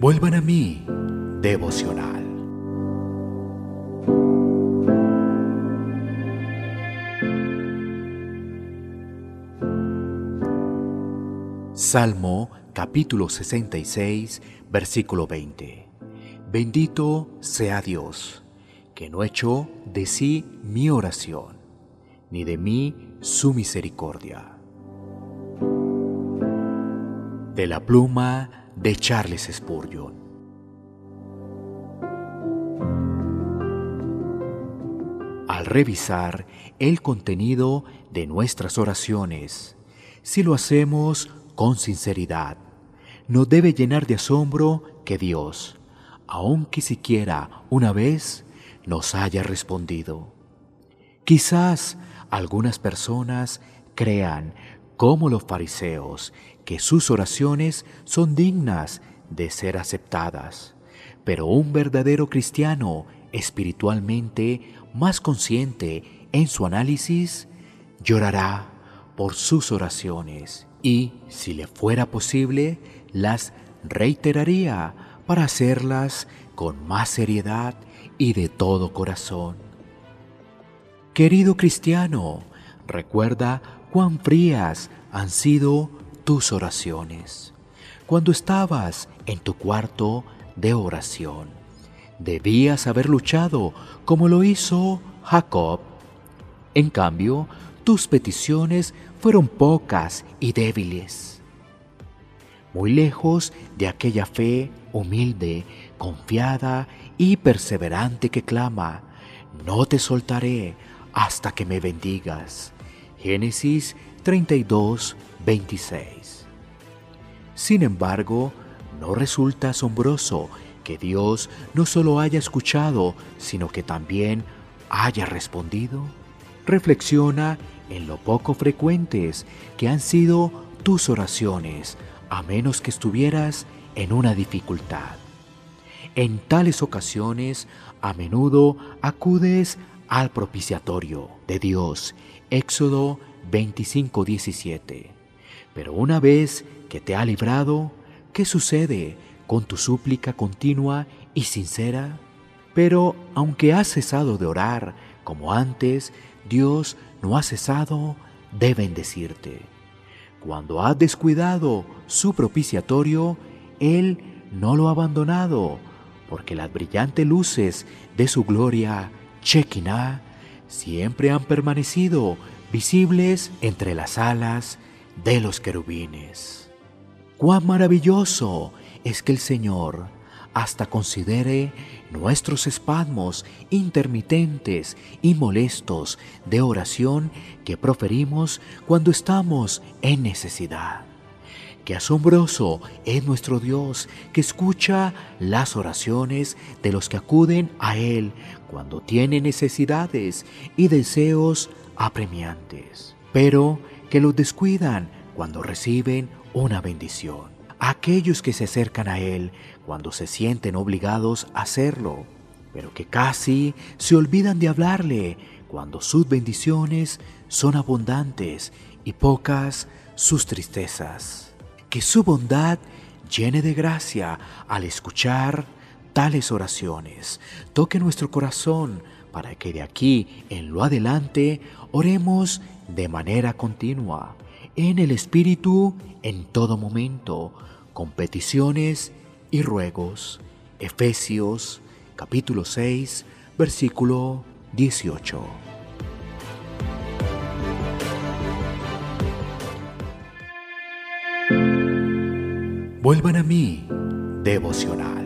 Vuelvan a mí, devocional. Salmo capítulo 66, versículo 20. Bendito sea Dios, que no echó de sí mi oración, ni de mí su misericordia. De la pluma de Charles Spurgeon. Al revisar el contenido de nuestras oraciones, si lo hacemos con sinceridad, no debe llenar de asombro que Dios, aunque siquiera una vez, nos haya respondido. Quizás algunas personas crean, como los fariseos, que sus oraciones son dignas de ser aceptadas. Pero un verdadero cristiano, espiritualmente más consciente en su análisis, llorará por sus oraciones y, si le fuera posible, las reiteraría para hacerlas con más seriedad y de todo corazón. Querido cristiano, recuerda cuán frías han sido tus oraciones. Cuando estabas en tu cuarto de oración, debías haber luchado como lo hizo Jacob. En cambio, tus peticiones fueron pocas y débiles. Muy lejos de aquella fe humilde, confiada y perseverante que clama, no te soltaré hasta que me bendigas. Génesis 32, 26. Sin embargo, no resulta asombroso que Dios no solo haya escuchado, sino que también haya respondido. Reflexiona en lo poco frecuentes que han sido tus oraciones, a menos que estuvieras en una dificultad. En tales ocasiones, a menudo acudes al propiciatorio de Dios. Éxodo 25:17. Pero una vez que te ha librado, ¿qué sucede con tu súplica continua y sincera? Pero aunque has cesado de orar como antes, Dios no ha cesado de bendecirte. Cuando has descuidado su propiciatorio, Él no lo ha abandonado, porque las brillantes luces de su gloria, Shekinah, siempre han permanecido visibles entre las alas de los querubines. Cuán maravilloso es que el Señor hasta considere nuestros espasmos intermitentes y molestos de oración que proferimos cuando estamos en necesidad. Qué asombroso es nuestro Dios que escucha las oraciones de los que acuden a Él cuando tienen necesidades y deseos apremiantes, pero que los descuidan cuando reciben una bendición. Aquellos que se acercan a Él cuando se sienten obligados a hacerlo, pero que casi se olvidan de hablarle cuando sus bendiciones son abundantes y pocas sus tristezas. Que su bondad llene de gracia al escuchar tales oraciones. Toque nuestro corazón para que de aquí en lo adelante oremos de manera continua, en el Espíritu en todo momento, con peticiones y ruegos. Efesios capítulo 6, versículo 18. Vuelvan a mí, devocional.